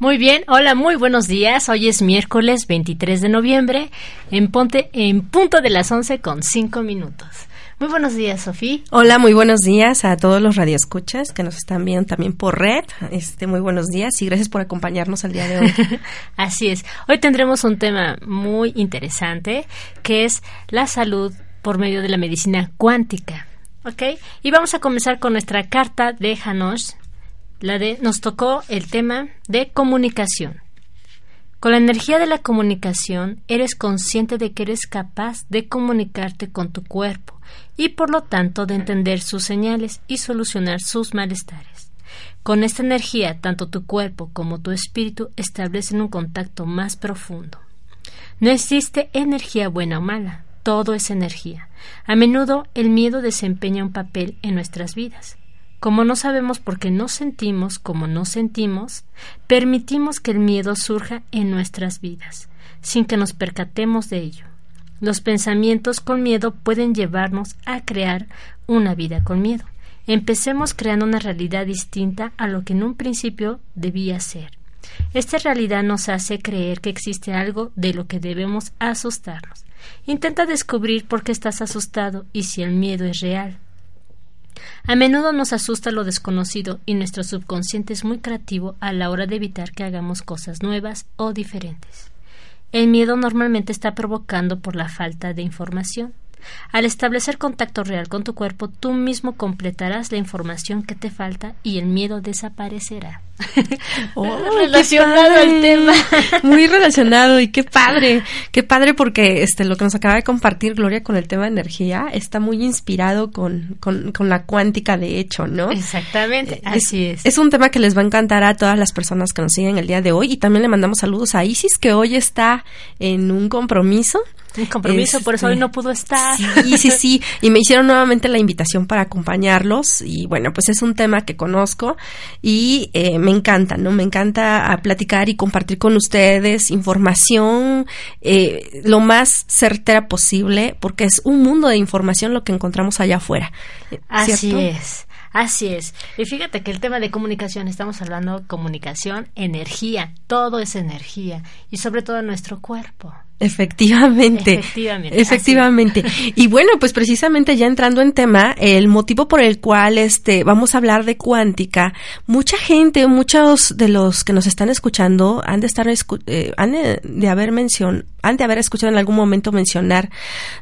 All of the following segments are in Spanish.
Muy bien, hola, muy buenos días. Hoy es miércoles 23 de noviembre en Ponte en punto de las 11 con 5 minutos. Muy buenos días, Sofía. Hola, muy buenos días a todos los radioescuchas que nos están viendo también por red. Este, muy buenos días y gracias por acompañarnos al día de hoy. Así es. Hoy tendremos un tema muy interesante que es la salud por medio de la medicina cuántica. ¿Ok? Y vamos a comenzar con nuestra carta de Hanos la de nos tocó el tema de comunicación. Con la energía de la comunicación eres consciente de que eres capaz de comunicarte con tu cuerpo y por lo tanto de entender sus señales y solucionar sus malestares. Con esta energía tanto tu cuerpo como tu espíritu establecen un contacto más profundo. No existe energía buena o mala, todo es energía. A menudo el miedo desempeña un papel en nuestras vidas. Como no sabemos por qué no sentimos como no sentimos, permitimos que el miedo surja en nuestras vidas, sin que nos percatemos de ello. Los pensamientos con miedo pueden llevarnos a crear una vida con miedo. Empecemos creando una realidad distinta a lo que en un principio debía ser. Esta realidad nos hace creer que existe algo de lo que debemos asustarnos. Intenta descubrir por qué estás asustado y si el miedo es real. A menudo nos asusta lo desconocido y nuestro subconsciente es muy creativo a la hora de evitar que hagamos cosas nuevas o diferentes. El miedo normalmente está provocando por la falta de información. Al establecer contacto real con tu cuerpo, tú mismo completarás la información que te falta y el miedo desaparecerá. Oh, relacionado al tema. Muy relacionado y qué padre, qué padre porque este lo que nos acaba de compartir Gloria con el tema de energía está muy inspirado con, con, la cuántica de hecho, ¿no? Exactamente, eh, así es, es. un tema que les va a encantar a todas las personas que nos siguen el día de hoy y también le mandamos saludos a Isis que hoy está en un compromiso un compromiso, por eso hoy este, no pudo estar. Sí, sí, sí. Y me hicieron nuevamente la invitación para acompañarlos. Y bueno, pues es un tema que conozco y eh, me encanta, ¿no? Me encanta ah, platicar y compartir con ustedes información eh, lo más certera posible, porque es un mundo de información lo que encontramos allá afuera. Así es. Así es. Y fíjate que el tema de comunicación, estamos hablando de comunicación, energía, todo es energía y sobre todo nuestro cuerpo. Efectivamente. Efectivamente. Efectivamente. Y bueno, pues precisamente ya entrando en tema, el motivo por el cual este vamos a hablar de cuántica, mucha gente, muchos de los que nos están escuchando han de estar eh, han de, haber mencionado han de haber escuchado en algún momento mencionar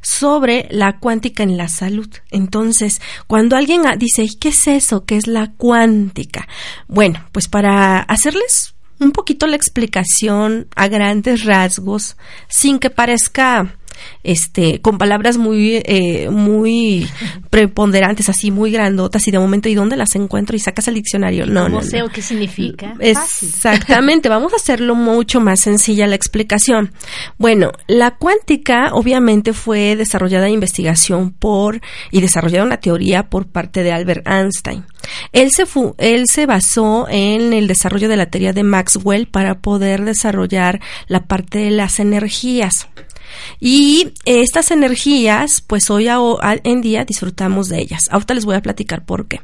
sobre la cuántica en la salud. Entonces, cuando alguien dice, ¿qué es eso? ¿Qué es la cuántica? Bueno, pues para hacerles un poquito la explicación a grandes rasgos, sin que parezca este, con palabras muy, eh, muy preponderantes, así muy grandotas, y de momento, ¿y dónde las encuentro? Y sacas el diccionario. No, no, sé qué significa. Exactamente, vamos a hacerlo mucho más sencilla la explicación. Bueno, la cuántica obviamente fue desarrollada en investigación por, y desarrollada una teoría por parte de Albert Einstein. Él se, él se basó en el desarrollo de la teoría de Maxwell para poder desarrollar la parte de las energías. Y estas energías, pues hoy en día disfrutamos de ellas. Ahorita les voy a platicar por qué.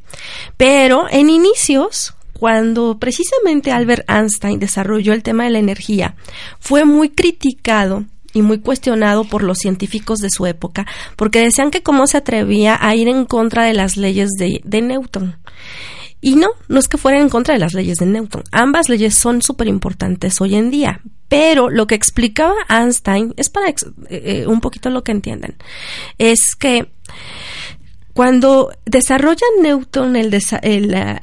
Pero en inicios, cuando precisamente Albert Einstein desarrolló el tema de la energía, fue muy criticado y muy cuestionado por los científicos de su época, porque decían que cómo se atrevía a ir en contra de las leyes de, de Newton. Y no, no es que fueran en contra de las leyes de Newton. Ambas leyes son súper importantes hoy en día. Pero lo que explicaba Einstein es para eh, eh, un poquito lo que entiendan. Es que cuando desarrolla Newton el, la,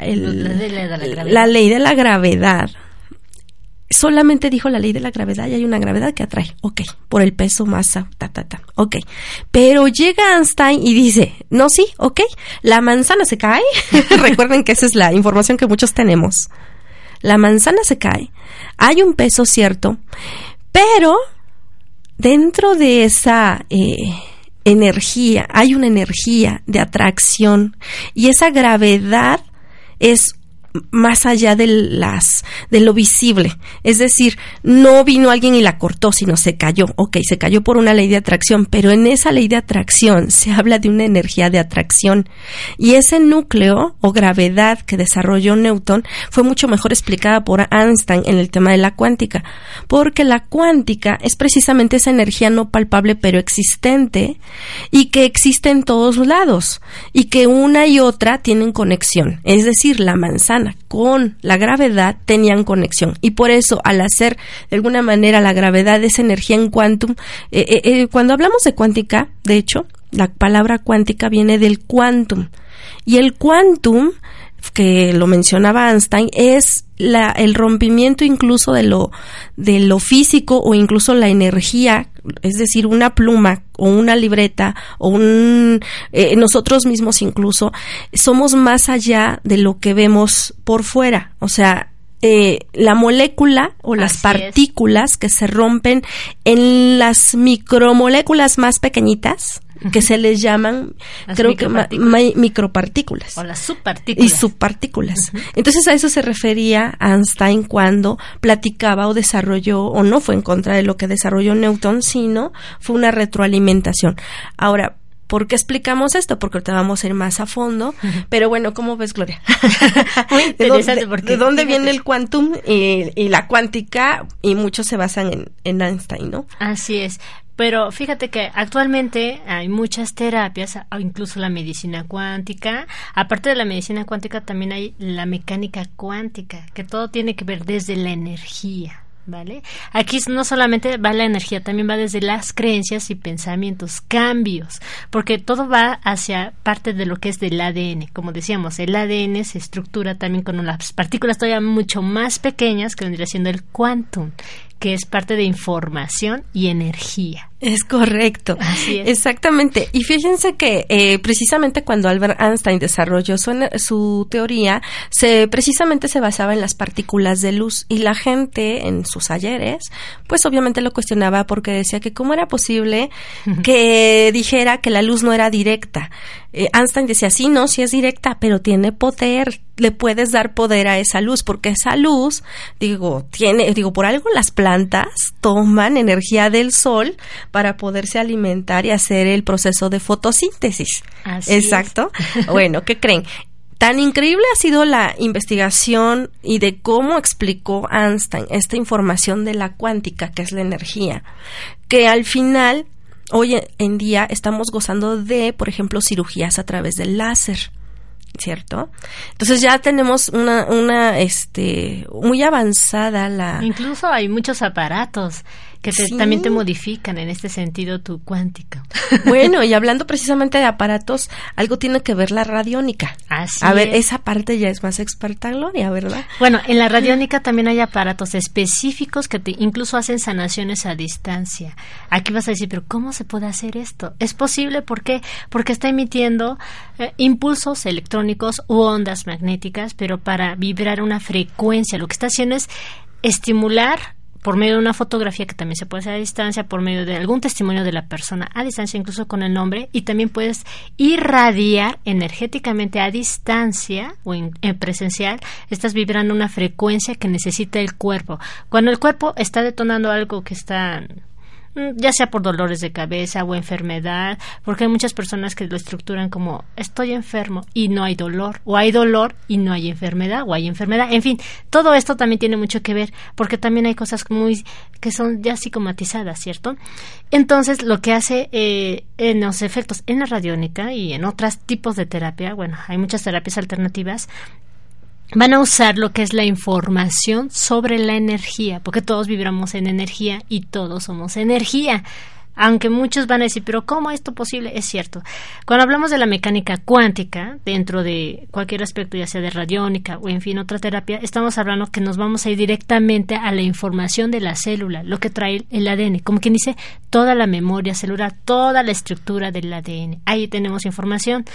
la ley de la gravedad, solamente dijo la ley de la gravedad y hay una gravedad que atrae, ok, por el peso, masa, ta, ta, ta, ok. Pero llega Einstein y dice, no, sí, ok, la manzana se cae. Recuerden que esa es la información que muchos tenemos. La manzana se cae, hay un peso cierto, pero dentro de esa eh, energía, hay una energía de atracción y esa gravedad es más allá de las de lo visible. Es decir no vino alguien y la cortó sino se cayó. Ok se cayó por una ley de atracción pero en esa ley de atracción se habla de una energía de atracción. Y ese núcleo o gravedad que desarrolló Newton fue mucho mejor explicada por Einstein en el tema de la cuántica porque la cuántica es precisamente esa energía no palpable pero existente y que existe en todos lados y que una y otra tienen conexión. Es decir la manzana con la gravedad tenían conexión. Y por eso, al hacer de alguna manera la gravedad esa energía en quantum, eh, eh, eh, cuando hablamos de cuántica, de hecho, la palabra cuántica viene del quantum. Y el quantum que lo mencionaba Einstein, es la, el rompimiento incluso de lo, de lo físico o incluso la energía, es decir, una pluma o una libreta o un, eh, nosotros mismos incluso, somos más allá de lo que vemos por fuera. O sea, eh, la molécula o las partículas que se rompen en las micromoléculas más pequeñitas, que se les llaman, creo que micropartículas. O las subpartículas. Y subpartículas. Entonces a eso se refería Einstein cuando platicaba o desarrolló, o no fue en contra de lo que desarrolló Newton, sino fue una retroalimentación. Ahora, ¿Por qué explicamos esto? Porque ahorita vamos a ir más a fondo. Pero bueno, ¿cómo ves, Gloria? Muy interesante. ¿De, porque, ¿de dónde viene el quantum y, la cuántica? Y muchos se basan en, en Einstein, ¿no? Así es. Pero fíjate que actualmente hay muchas terapias, incluso la medicina cuántica. Aparte de la medicina cuántica, también hay la mecánica cuántica, que todo tiene que ver desde la energía. ¿Vale? Aquí no solamente va la energía, también va desde las creencias y pensamientos, cambios, porque todo va hacia parte de lo que es del ADN. Como decíamos, el ADN se estructura también con unas partículas todavía mucho más pequeñas que vendría siendo el quantum, que es parte de información y energía. Es correcto. Así es. Exactamente. Y fíjense que eh, precisamente cuando Albert Einstein desarrolló su, su, teoría, se precisamente se basaba en las partículas de luz y la gente en sus ayeres, pues obviamente lo cuestionaba porque decía que cómo era posible que dijera que la luz no era directa. Eh, Einstein decía, sí, no, sí es directa, pero tiene poder, le puedes dar poder a esa luz, porque esa luz, digo, tiene, digo, por algo las plantas toman energía del sol para poderse alimentar y hacer el proceso de fotosíntesis. Exacto. bueno, ¿qué creen? Tan increíble ha sido la investigación y de cómo explicó Einstein esta información de la cuántica, que es la energía, que al final, hoy en día, estamos gozando de, por ejemplo, cirugías a través del láser. ¿Cierto? Entonces ya tenemos una, una, este, muy avanzada la... Incluso hay muchos aparatos que también te modifican en este sentido tu cuántica. Bueno, y hablando precisamente de aparatos, algo tiene que ver la radiónica. Así A ver, esa parte ya es más experta, Gloria, ¿verdad? Bueno, en la radiónica también hay aparatos específicos que te, incluso hacen sanaciones a distancia. Aquí vas a decir, pero ¿cómo se puede hacer esto? Es posible, ¿por qué? Porque está emitiendo eh, impulsos electrónicos u ondas magnéticas, pero para vibrar una frecuencia. Lo que está haciendo es estimular por medio de una fotografía que también se puede hacer a distancia, por medio de algún testimonio de la persona a distancia, incluso con el nombre, y también puedes irradiar energéticamente a distancia o en, presencial, estás vibrando una frecuencia que necesita el cuerpo. Cuando el cuerpo está detonando algo que está ya sea por dolores de cabeza o enfermedad, porque hay muchas personas que lo estructuran como estoy enfermo y no hay dolor, o hay dolor y no hay enfermedad, o hay enfermedad, en fin, todo esto también tiene mucho que ver, porque también hay cosas muy que son ya psicomatizadas, ¿cierto? Entonces, lo que hace eh, en los efectos en la radiónica y en otros tipos de terapia, bueno, hay muchas terapias alternativas, van a usar lo que es la información sobre la energía, porque todos vibramos en energía y todos somos energía. Aunque muchos van a decir, pero ¿cómo es esto posible? Es cierto. Cuando hablamos de la mecánica cuántica, dentro de cualquier aspecto, ya sea de radiónica o en fin otra terapia, estamos hablando que nos vamos a ir directamente a la información de la célula, lo que trae el ADN, como quien dice, toda la memoria celular, toda la estructura del ADN. Ahí tenemos información.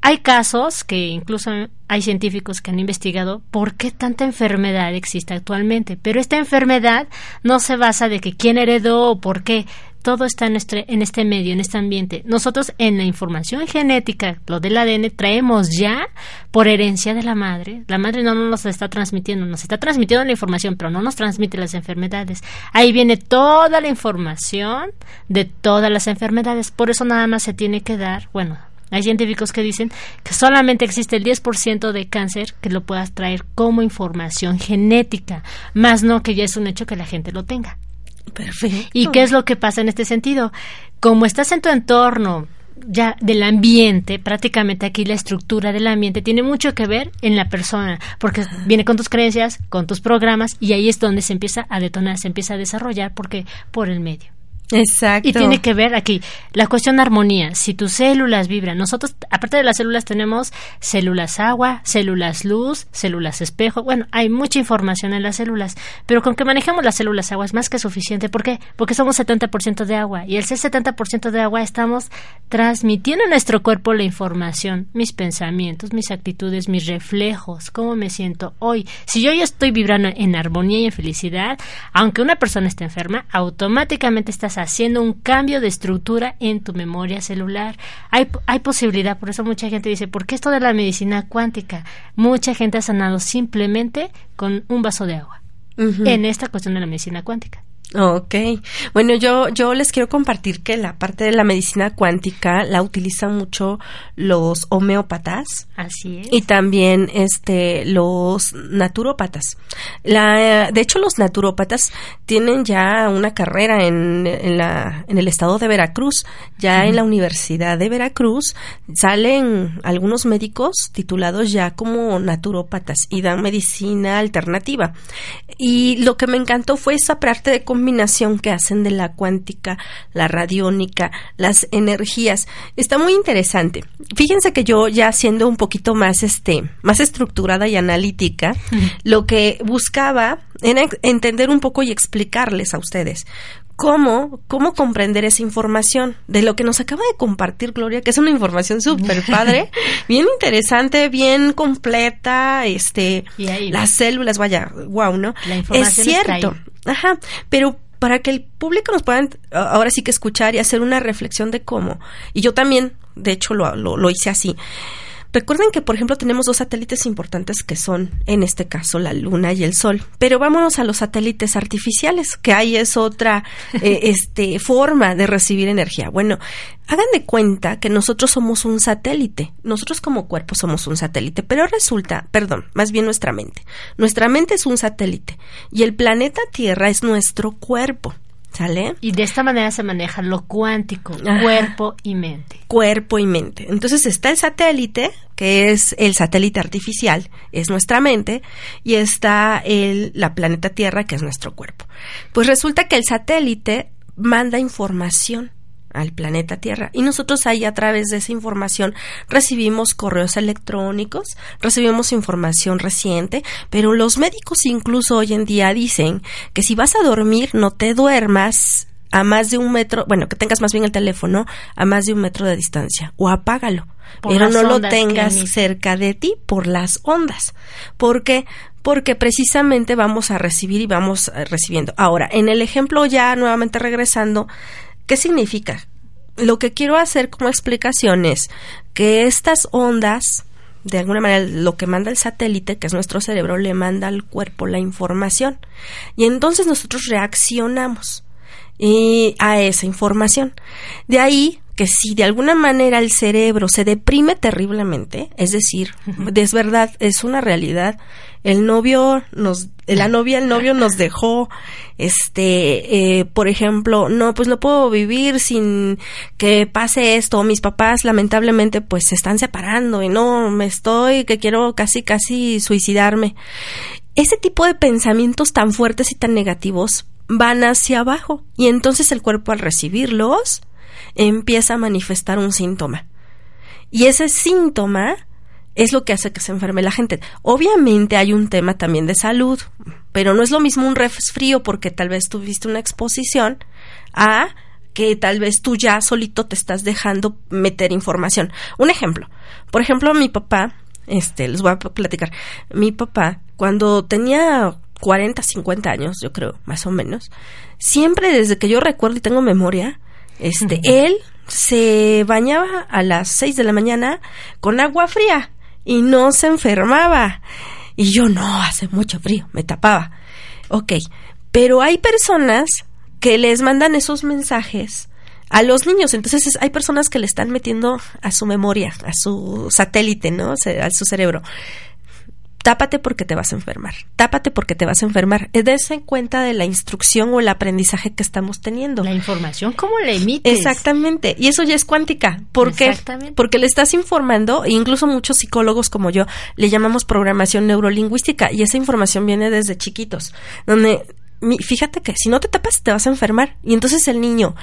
Hay casos que incluso hay científicos que han investigado por qué tanta enfermedad existe actualmente, pero esta enfermedad no se basa de que quién heredó o por qué, todo está en este, en este medio, en este ambiente. Nosotros en la información genética, lo del ADN, traemos ya por herencia de la madre. La madre no nos está transmitiendo, nos está transmitiendo la información, pero no nos transmite las enfermedades. Ahí viene toda la información de todas las enfermedades. Por eso nada más se tiene que dar, bueno, hay científicos que dicen que solamente existe el 10% de cáncer que lo puedas traer como información genética, más no que ya es un hecho que la gente lo tenga. Perfecto. ¿Y qué es lo que pasa en este sentido? Como estás en tu entorno ya del ambiente, prácticamente aquí la estructura del ambiente tiene mucho que ver en la persona, porque viene con tus creencias, con tus programas y ahí es donde se empieza a detonar, se empieza a desarrollar porque por el medio. Exacto. Y tiene que ver aquí la cuestión de armonía. Si tus células vibran, nosotros, aparte de las células, tenemos células agua, células luz, células espejo. Bueno, hay mucha información en las células, pero con que manejemos las células agua es más que suficiente. ¿Por qué? Porque somos 70% de agua y el ser 70% de agua estamos transmitiendo a nuestro cuerpo la información, mis pensamientos, mis actitudes, mis reflejos, cómo me siento hoy. Si yo ya estoy vibrando en armonía y en felicidad, aunque una persona esté enferma, automáticamente estás haciendo un cambio de estructura en tu memoria celular. Hay, hay posibilidad, por eso mucha gente dice, ¿por qué esto de la medicina cuántica? Mucha gente ha sanado simplemente con un vaso de agua en esta cuestión de la medicina cuántica. Ok. Bueno, yo, yo les quiero compartir que la parte de la medicina cuántica la utilizan mucho los homeópatas. Así es. Y también este, los naturópatas. La, de hecho, los naturópatas tienen ya una carrera en, en, la, en el estado de Veracruz. Ya en la Universidad de Veracruz salen algunos médicos titulados ya como naturópatas y dan medicina alternativa. Y lo que me encantó fue esa parte de combinación que hacen de la cuántica, la radiónica, las energías. Está muy interesante. Fíjense que yo ya siendo un poquito más este, más estructurada y analítica, lo que buscaba era entender un poco y explicarles a ustedes cómo, cómo comprender esa información de lo que nos acaba de compartir Gloria, que es una información súper padre, bien interesante, bien completa, este, las células, vaya, wow, ¿no? La información es cierto, ajá, pero para que el público nos pueda ahora sí que escuchar y hacer una reflexión de cómo, y yo también, de hecho, lo, lo, lo hice así. Recuerden que, por ejemplo, tenemos dos satélites importantes que son, en este caso, la Luna y el Sol. Pero vámonos a los satélites artificiales, que ahí es otra eh, este, forma de recibir energía. Bueno, hagan de cuenta que nosotros somos un satélite. Nosotros como cuerpo somos un satélite, pero resulta, perdón, más bien nuestra mente. Nuestra mente es un satélite y el planeta Tierra es nuestro cuerpo. ¿Sale? Y de esta manera se maneja lo cuántico, cuerpo y mente. Cuerpo y mente. Entonces está el satélite, que es el satélite artificial, es nuestra mente, y está el, la planeta Tierra, que es nuestro cuerpo. Pues resulta que el satélite manda información al planeta Tierra. Y nosotros ahí a través de esa información recibimos correos electrónicos, recibimos información reciente, pero los médicos incluso hoy en día dicen que si vas a dormir no te duermas a más de un metro, bueno, que tengas más bien el teléfono a más de un metro de distancia o apágalo, Por pero no lo tengas cerca de ti por las ondas. porque porque precisamente vamos a recibir y vamos eh, recibiendo. Ahora, en el ejemplo ya nuevamente regresando, ¿qué significa? Lo que quiero hacer como explicación es que estas ondas, de alguna manera, lo que manda el satélite, que es nuestro cerebro, le manda al cuerpo la información. Y entonces nosotros reaccionamos. y a esa información. De ahí que si de alguna manera el cerebro se deprime terriblemente, es decir, es verdad, es una realidad, el novio nos, la novia, el novio nos dejó, este, eh, por ejemplo, no, pues no puedo vivir sin que pase esto, mis papás lamentablemente pues se están separando y no, me estoy, que quiero casi, casi suicidarme. Ese tipo de pensamientos tan fuertes y tan negativos van hacia abajo y entonces el cuerpo al recibirlos empieza a manifestar un síntoma. Y ese síntoma es lo que hace que se enferme la gente. Obviamente hay un tema también de salud, pero no es lo mismo un resfrío porque tal vez tuviste una exposición a que tal vez tú ya solito te estás dejando meter información. Un ejemplo, por ejemplo, mi papá, este, les voy a platicar, mi papá, cuando tenía 40, 50 años, yo creo, más o menos, siempre desde que yo recuerdo y tengo memoria, este, él se bañaba a las 6 de la mañana con agua fría y no se enfermaba. Y yo no, hace mucho frío, me tapaba. Ok, pero hay personas que les mandan esos mensajes a los niños. Entonces hay personas que le están metiendo a su memoria, a su satélite, ¿no? A su cerebro tápate porque te vas a enfermar, tápate porque te vas a enfermar. Dese cuenta de la instrucción o el aprendizaje que estamos teniendo. La información, ¿cómo la emites? Exactamente, y eso ya es cuántica. ¿Por qué? Porque le estás informando, e incluso muchos psicólogos como yo le llamamos programación neurolingüística, y esa información viene desde chiquitos, donde fíjate que si no te tapas te vas a enfermar. Y entonces el niño,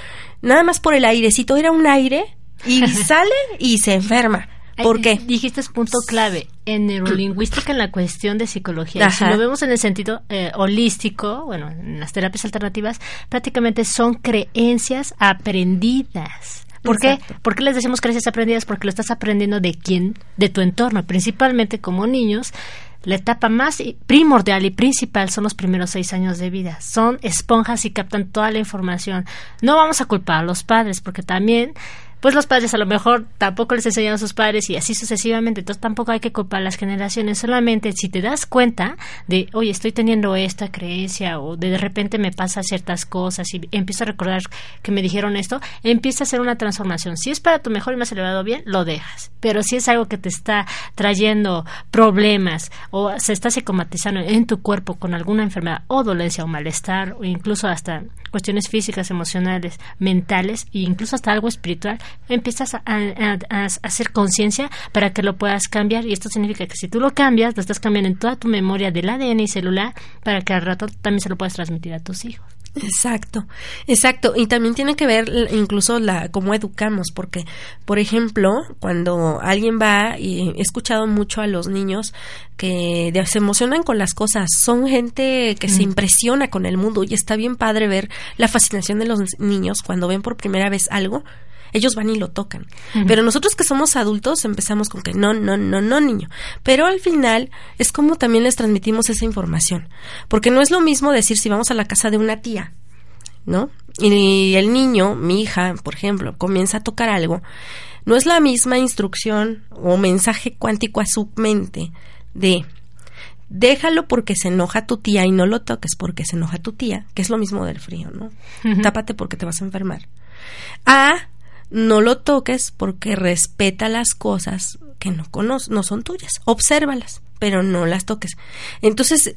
nada más por el airecito, era un aire y sale y se enferma. ¿Por qué? Dijiste punto clave en neurolingüística en la cuestión de psicología. Si lo vemos en el sentido eh, holístico, bueno, en las terapias alternativas, prácticamente son creencias aprendidas. ¿Por qué? ¿Por qué les decimos creencias aprendidas? Porque lo estás aprendiendo de quién, de tu entorno, principalmente como niños. La etapa más primordial y principal son los primeros seis años de vida. Son esponjas y captan toda la información. No vamos a culpar a los padres, porque también pues los padres a lo mejor tampoco les enseñan a sus padres y así sucesivamente. Entonces tampoco hay que culpar a las generaciones. Solamente si te das cuenta de, oye, estoy teniendo esta creencia o de, de repente me pasa ciertas cosas y empiezo a recordar que me dijeron esto, empieza a hacer una transformación. Si es para tu mejor y más elevado bien, lo dejas. Pero si es algo que te está trayendo problemas o se está psicomatizando en tu cuerpo con alguna enfermedad o dolencia o malestar o incluso hasta cuestiones físicas, emocionales, mentales e incluso hasta algo espiritual, empiezas a, hacer conciencia para que lo puedas cambiar y esto significa que si tú lo cambias, lo estás cambiando en toda tu memoria del ADN y celular para que al rato también se lo puedas transmitir a tus hijos. Exacto, exacto. Y también tiene que ver incluso la cómo educamos, porque, por ejemplo, cuando alguien va, y he escuchado mucho a los niños que se emocionan con las cosas, son gente que se impresiona con el mundo y está bien padre ver la fascinación de los niños cuando ven por primera vez algo ellos van y lo tocan. Pero nosotros que somos adultos empezamos con que no, no, no, no, niño. Pero al final es como también les transmitimos esa información. Porque no es lo mismo decir si vamos a la casa de una tía, ¿no? Y el niño, mi hija, por ejemplo, comienza a tocar algo. No es la misma instrucción o mensaje cuántico a su mente de déjalo porque se enoja tu tía y no lo toques porque se enoja tu tía, que es lo mismo del frío, ¿no? Tápate porque te vas a enfermar. A no lo toques porque respeta las cosas que no conoces, no son tuyas. Obsérvalas, pero no las toques. Entonces,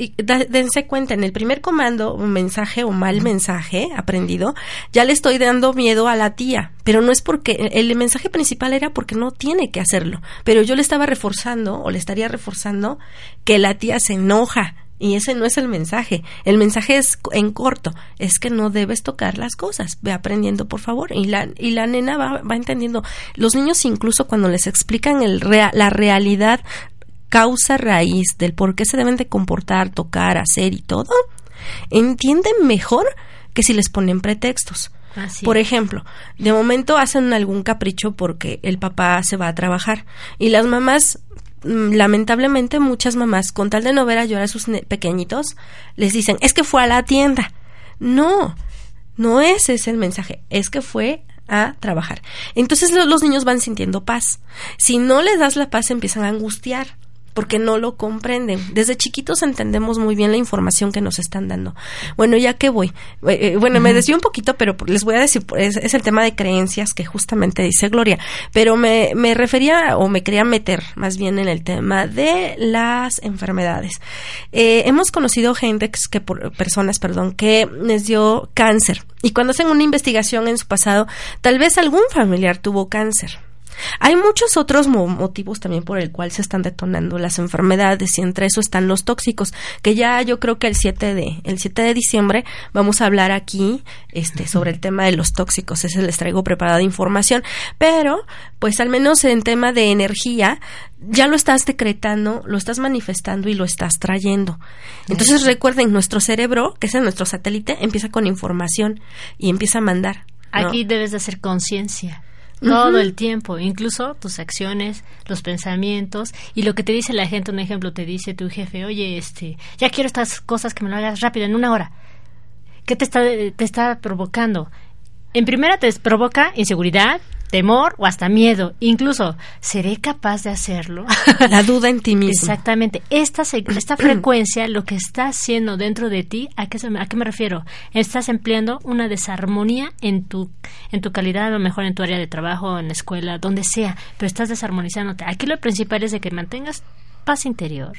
dense cuenta, en el primer comando, un mensaje o mal mensaje aprendido, ya le estoy dando miedo a la tía, pero no es porque el mensaje principal era porque no tiene que hacerlo, pero yo le estaba reforzando o le estaría reforzando que la tía se enoja, y ese no es el mensaje. El mensaje es en corto, es que no debes tocar las cosas. Ve aprendiendo, por favor. Y la, y la nena va, va entendiendo. Los niños incluso cuando les explican el la realidad causa raíz del por qué se deben de comportar, tocar, hacer y todo, entienden mejor que si les ponen pretextos. Por ejemplo, de momento hacen algún capricho porque el papá se va a trabajar y las mamás lamentablemente muchas mamás, con tal de no ver a llorar a sus pequeñitos, les dicen, es que fue a la tienda. No, no ese es el mensaje, es que fue a trabajar. Entonces los niños van sintiendo paz. Si no les das la paz, empiezan a angustiar. Porque no lo comprenden. Desde chiquitos entendemos muy bien la información que nos están dando. Bueno, ya que voy. Eh, eh, bueno, me desvío un poquito, pero les voy a decir, es, es, el tema de creencias que justamente dice Gloria, pero me, me refería o me quería meter más bien en el tema de las enfermedades. Eh, hemos conocido gente que, por, personas, perdón, que les dio cáncer y cuando hacen una investigación en su pasado, tal vez algún familiar tuvo cáncer hay muchos otros motivos también por el cual se están detonando las enfermedades y entre eso están los tóxicos, que ya yo creo que el 7 de el 7 de diciembre vamos a hablar aquí este sobre el tema de los tóxicos, ese les traigo preparada información, pero pues al menos en tema de energía ya lo estás decretando, lo estás manifestando y lo estás trayendo. Entonces recuerden, nuestro cerebro, que es nuestro satélite, empieza con información y empieza a mandar. Aquí debes de hacer conciencia todo el tiempo, incluso tus acciones, los pensamientos y lo que te dice la gente. Un ejemplo, te dice tu jefe, oye, este, ya quiero estas cosas que me lo hagas rápido, en una hora. ¿Qué te está, te está provocando? En primera te provoca inseguridad, temor o hasta miedo. Incluso, ¿seré capaz de hacerlo? La duda en ti mismo. Exactamente. Esta, esta frecuencia, lo que está haciendo dentro de ti, ¿a qué, ¿a qué me refiero? Estás empleando una desarmonía en tu, en tu calidad, a lo mejor en tu área de trabajo, en la escuela, donde sea, pero estás desarmonizándote. Aquí lo principal es de que mantengas paz interior,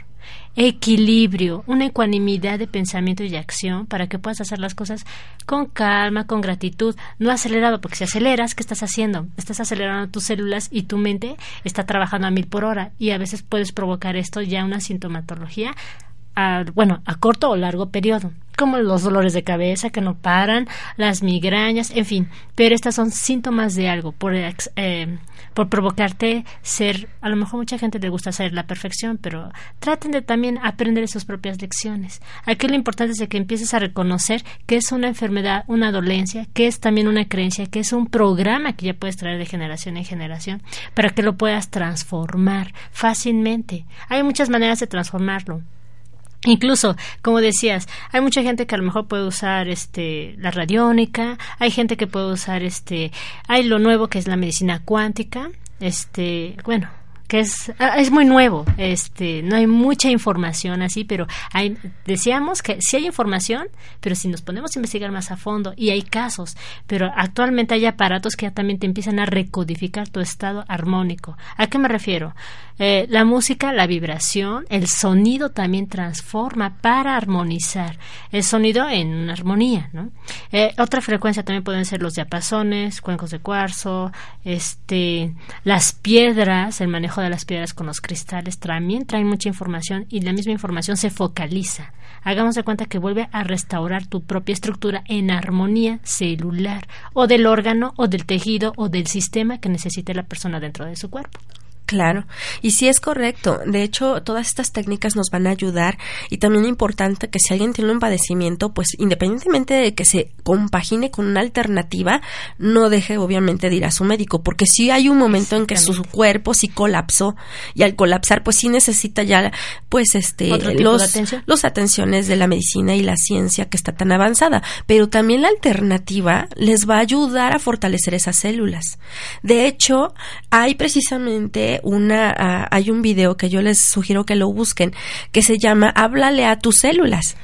equilibrio, una ecuanimidad de pensamiento y acción para que puedas hacer las cosas con calma, con gratitud, no acelerado, porque si aceleras, ¿qué estás haciendo? Estás acelerando tus células y tu mente está trabajando a mil por hora y a veces puedes provocar esto ya una sintomatología a, bueno, a corto o largo periodo, como los dolores de cabeza que no paran, las migrañas, en fin, pero estas son síntomas de algo por, eh, por provocarte ser, a lo mejor mucha gente le gusta ser la perfección, pero traten de también aprender sus propias lecciones. Aquí lo importante es que empieces a reconocer que es una enfermedad, una dolencia, que es también una creencia, que es un programa que ya puedes traer de generación en generación, para que lo puedas transformar fácilmente. Hay muchas maneras de transformarlo Incluso, como decías, hay mucha gente que a lo mejor puede usar este la radiónica, hay gente que puede usar este, hay lo nuevo que es la medicina cuántica, este, bueno, que es, ah, es muy nuevo, este, no hay mucha información así, pero hay, decíamos que sí hay información, pero si nos ponemos a investigar más a fondo, y hay casos, pero actualmente hay aparatos que ya también te empiezan a recodificar tu estado armónico. ¿A qué me refiero? Eh, la música, la vibración, el sonido también transforma para armonizar el sonido en una armonía, ¿no? Eh, otra frecuencia también pueden ser los diapasones, cuencos de cuarzo, este, las piedras, el manejo de las piedras con los cristales también traen mucha información y la misma información se focaliza. Hagamos de cuenta que vuelve a restaurar tu propia estructura en armonía celular o del órgano o del tejido o del sistema que necesite la persona dentro de su cuerpo. Claro, y sí es correcto. De hecho, todas estas técnicas nos van a ayudar y también es importante que si alguien tiene un padecimiento, pues independientemente de que se compagine con una alternativa, no deje obviamente de ir a su médico, porque si hay un momento en que su cuerpo sí colapsó y al colapsar pues sí necesita ya pues este los los atenciones de la medicina y la ciencia que está tan avanzada, pero también la alternativa les va a ayudar a fortalecer esas células. De hecho, hay precisamente una, ah, hay un video que yo les sugiero que lo busquen, que se llama Háblale a tus células.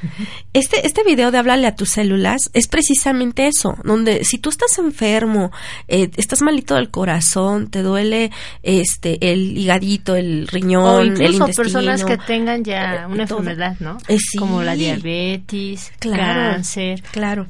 Este, este video de Háblale a tus células es precisamente eso, donde si tú estás enfermo, eh, estás malito del corazón, te duele este, el higadito, el riñón, o incluso personas que tengan ya una enfermedad, ¿no? Eh, Como la diabetes, cáncer. Claro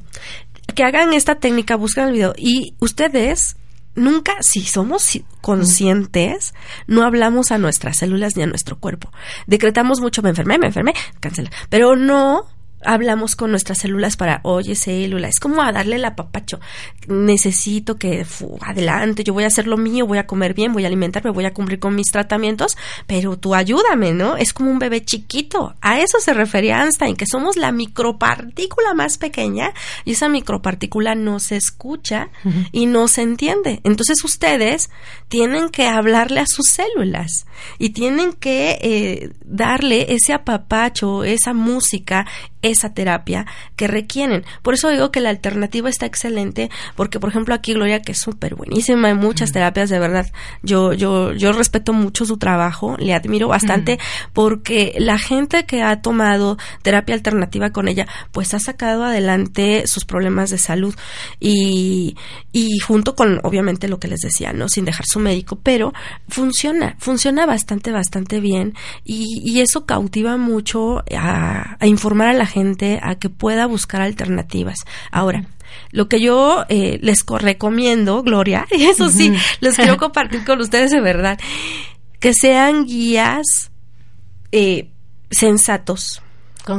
que hagan esta técnica, busquen el video y ustedes nunca, si somos conscientes, no hablamos a nuestras células ni a nuestro cuerpo. Decretamos mucho, me enfermé, me enfermé, cancela. Pero no hablamos con nuestras células para, oye, célula, es como a darle el apapacho. Necesito que, adelante, yo voy a hacer lo mío, voy a comer bien, voy a alimentarme, voy a cumplir con mis tratamientos, pero tú ayúdame, ¿no? Es como un bebé chiquito. A eso se refería Einstein, que somos la micropartícula más pequeña y esa micropartícula no se escucha y no se entiende. Entonces ustedes tienen que hablarle a sus células y tienen que eh, darle ese apapacho, esa música, esa terapia que requieren. Por eso digo que la alternativa está excelente, porque por ejemplo aquí Gloria, que es súper buenísima en muchas terapias, de verdad, yo, yo, yo respeto mucho su trabajo, le admiro bastante, porque la gente que ha tomado terapia alternativa con ella, pues ha sacado adelante sus problemas de salud y, y junto con, obviamente, lo que les decía, ¿no? Sin dejar su médico, pero funciona, funciona bastante, bastante bien y, y eso cautiva mucho a, a informar a la gente a que pueda buscar alternativas. Ahora, lo que yo eh, les recomiendo, Gloria, y eso sí, les quiero compartir con ustedes de verdad, que sean guías eh, sensatos,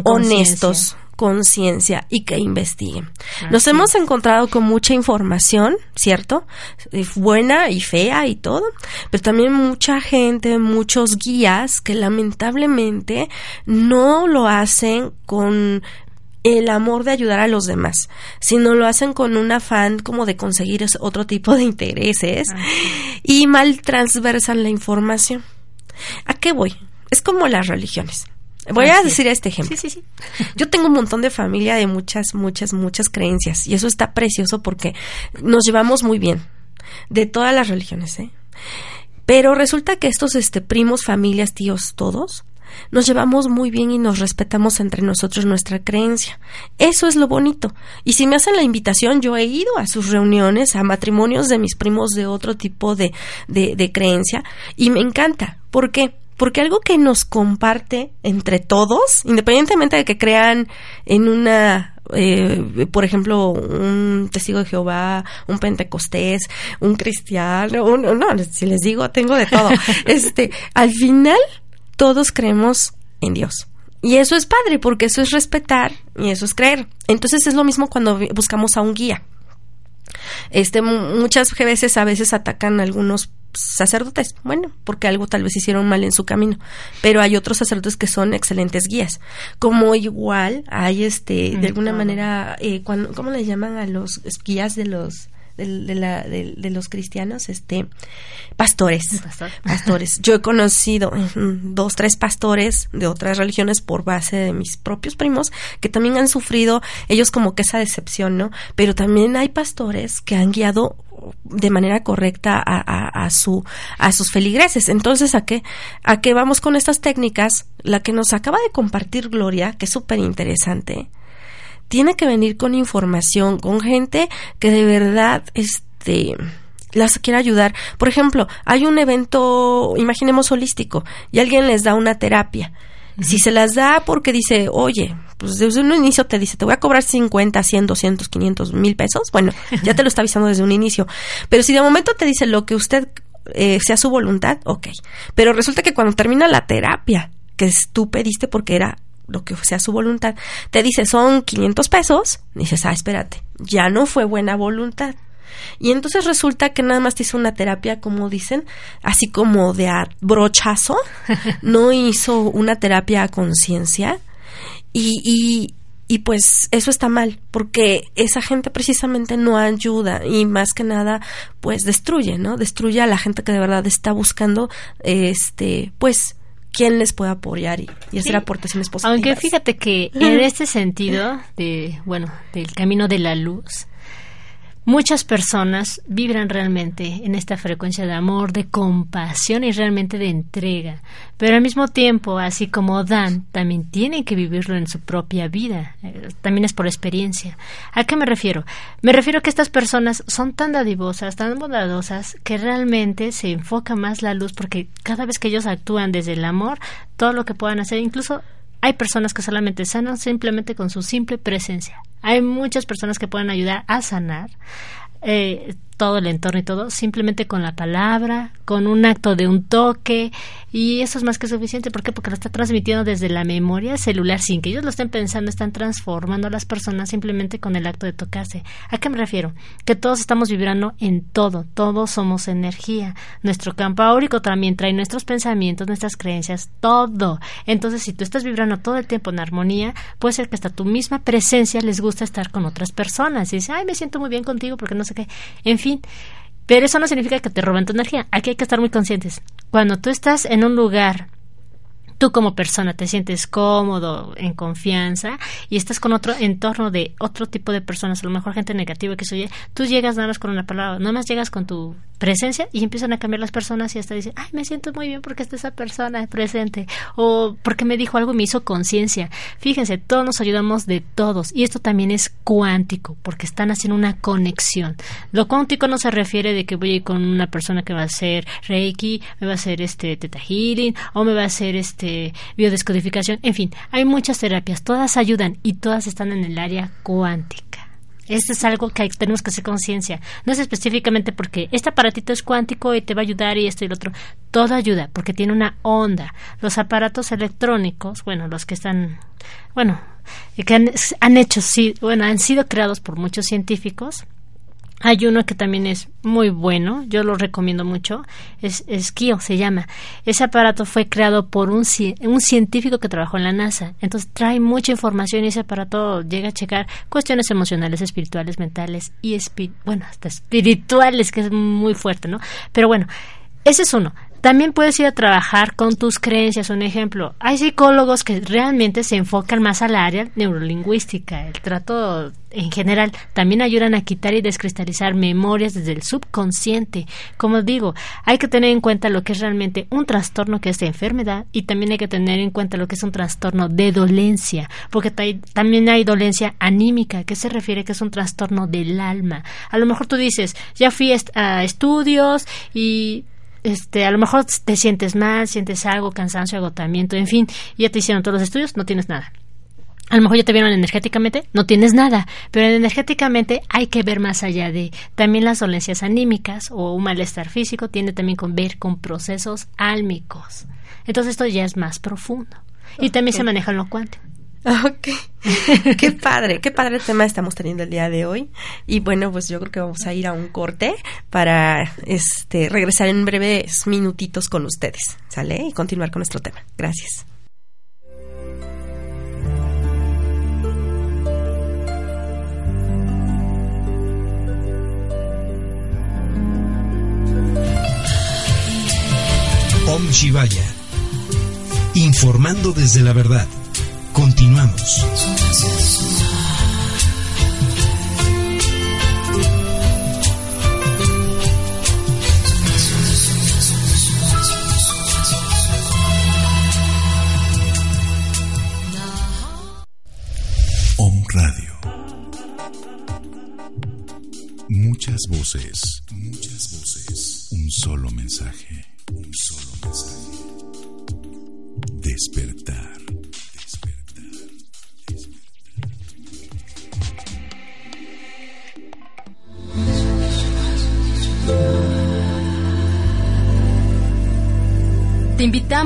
honestos, conciencia y que investiguen. Nos hemos encontrado con mucha información, ¿cierto? Eh, buena y fea y todo, pero también mucha gente, muchos guías que lamentablemente no lo hacen con el amor de ayudar a los demás, sino lo hacen con un afán como de conseguir otro tipo de intereses y mal transversan la información. ¿A qué voy? Es como las religiones. Voy a decir este ejemplo. Sí, sí, sí. Yo tengo un montón de familia de muchas, muchas, muchas creencias y eso está precioso porque nos llevamos muy bien de todas las religiones, ¿eh? Pero resulta que estos este, primos, familias, tíos, todos, nos llevamos muy bien y nos respetamos entre nosotros nuestra creencia. Eso es lo bonito. Y si me hacen la invitación, yo he ido a sus reuniones, a matrimonios de mis primos de otro tipo de, de, de creencia, y me encanta. ¿Por qué? Porque algo que nos comparte entre todos, independientemente de que crean en una eh, por ejemplo, un testigo de Jehová, un pentecostés, un cristiano, un, no, si les digo, tengo de todo. este, al final, todos creemos en Dios. Y eso es padre, porque eso es respetar y eso es creer. Entonces es lo mismo cuando buscamos a un guía. Este, muchas veces a veces atacan algunos sacerdotes, bueno, porque algo tal vez hicieron mal en su camino, pero hay otros sacerdotes que son excelentes guías, como igual hay este, de alguna manera, eh, cuando, ¿cómo le llaman a los guías de los de, la, de, los cristianos, este, pastores, pastores. Yo he conocido dos, tres pastores de otras religiones por base de mis propios primos que también han sufrido ellos como que esa decepción, ¿no? Pero también hay pastores que han guiado de manera correcta a, a, a, su a sus feligreses. Entonces, ¿a qué a qué vamos con estas técnicas? La que nos acaba de compartir Gloria, que es súper interesante, tiene que venir con información, con gente que de verdad, este, las quiera ayudar. Por ejemplo, hay un evento, imaginemos holístico, y alguien les da una terapia. Si se las da porque dice, oye, pues desde un inicio te dice, te voy a cobrar 50, 100, 200, 500 mil pesos, bueno, ya te lo está avisando desde un inicio. Pero si de momento te dice lo que usted eh, sea su voluntad, ok. Pero resulta que cuando termina la terapia que tú pediste porque era lo que sea su voluntad, te dice son 500 pesos, dices, ah, espérate, ya no fue buena voluntad. Y entonces resulta que nada más te hizo una terapia, como dicen, así como de brochazo, no hizo una terapia a conciencia y, y, y pues eso está mal, porque esa gente precisamente no ayuda y más que nada pues destruye, ¿no? Destruye a la gente que de verdad está buscando este pues quién les puede apoyar y, hacer aportaciones positivas. Aunque fíjate que en este sentido de, bueno, del camino de la luz, Muchas personas vibran realmente en esta frecuencia de amor, de compasión y realmente de entrega, pero al mismo tiempo, así como dan, también tienen que vivirlo en su propia vida, eh, también es por experiencia. ¿A qué me refiero? Me refiero a que estas personas son tan dadivosas, tan bondadosas, que realmente se enfoca más la luz porque cada vez que ellos actúan desde el amor, todo lo que puedan hacer, incluso hay personas que solamente sanan simplemente con su simple presencia. Hay muchas personas que pueden ayudar a sanar. Eh, todo el entorno y todo, simplemente con la palabra, con un acto de un toque, y eso es más que suficiente. ¿Por qué? Porque lo está transmitiendo desde la memoria celular, sin que ellos lo estén pensando, están transformando a las personas simplemente con el acto de tocarse. ¿A qué me refiero? Que todos estamos vibrando en todo, todos somos energía. Nuestro campo áurico también trae nuestros pensamientos, nuestras creencias, todo. Entonces, si tú estás vibrando todo el tiempo en armonía, puede ser que hasta tu misma presencia les gusta estar con otras personas. Y dice, ay, me siento muy bien contigo porque no sé qué. En fin, pero eso no significa que te roben tu energía. Aquí hay que estar muy conscientes. Cuando tú estás en un lugar tú como persona te sientes cómodo, en confianza y estás con otro entorno de otro tipo de personas, a lo mejor gente negativa que se oye, tú llegas nada más con una palabra, nada más llegas con tu presencia y empiezan a cambiar las personas y hasta dicen, ay, me siento muy bien porque está esa persona presente o porque me dijo algo y me hizo conciencia. Fíjense, todos nos ayudamos de todos y esto también es cuántico porque están haciendo una conexión. Lo cuántico no se refiere de que voy a ir con una persona que va a hacer Reiki, me va a hacer este Teta Healing o me va a hacer este biodescodificación. En fin, hay muchas terapias, todas ayudan y todas están en el área cuántica. Esto es algo que tenemos que hacer conciencia. No es específicamente porque este aparatito es cuántico y te va a ayudar y esto y lo otro. Todo ayuda porque tiene una onda. Los aparatos electrónicos, bueno, los que están, bueno, que han, han hecho, sí, bueno, han sido creados por muchos científicos hay uno que también es muy bueno, yo lo recomiendo mucho, es, Skio se llama. Ese aparato fue creado por un, un científico que trabajó en la NASA, entonces trae mucha información y ese aparato llega a checar cuestiones emocionales, espirituales, mentales y, bueno, hasta espirituales, que es muy fuerte, ¿no? Pero bueno, ese es uno. También puedes ir a trabajar con tus creencias. Un ejemplo, hay psicólogos que realmente se enfocan más al área neurolingüística. El trato en general también ayudan a quitar y descristalizar memorias desde el subconsciente. Como digo, hay que tener en cuenta lo que es realmente un trastorno que es de enfermedad y también hay que tener en cuenta lo que es un trastorno de dolencia, porque también hay dolencia anímica, que se refiere que es un trastorno del alma. A lo mejor tú dices, ya fui a estudios y este, a lo mejor te sientes mal, sientes algo, cansancio, agotamiento, en fin, ya te hicieron todos los estudios, no tienes nada. A lo mejor ya te vieron energéticamente, no tienes nada, pero energéticamente hay que ver más allá de también las dolencias anímicas o un malestar físico tiene también que ver con procesos álmicos. Entonces esto ya es más profundo. Y también se maneja en lo cuántico. Ok. qué padre, qué padre tema estamos teniendo el día de hoy. Y bueno, pues yo creo que vamos a ir a un corte para este regresar en breves minutitos con ustedes, ¿sale? Y continuar con nuestro tema. Gracias. Om. Informando desde la verdad. Continuamos. Radio. Muchas voces,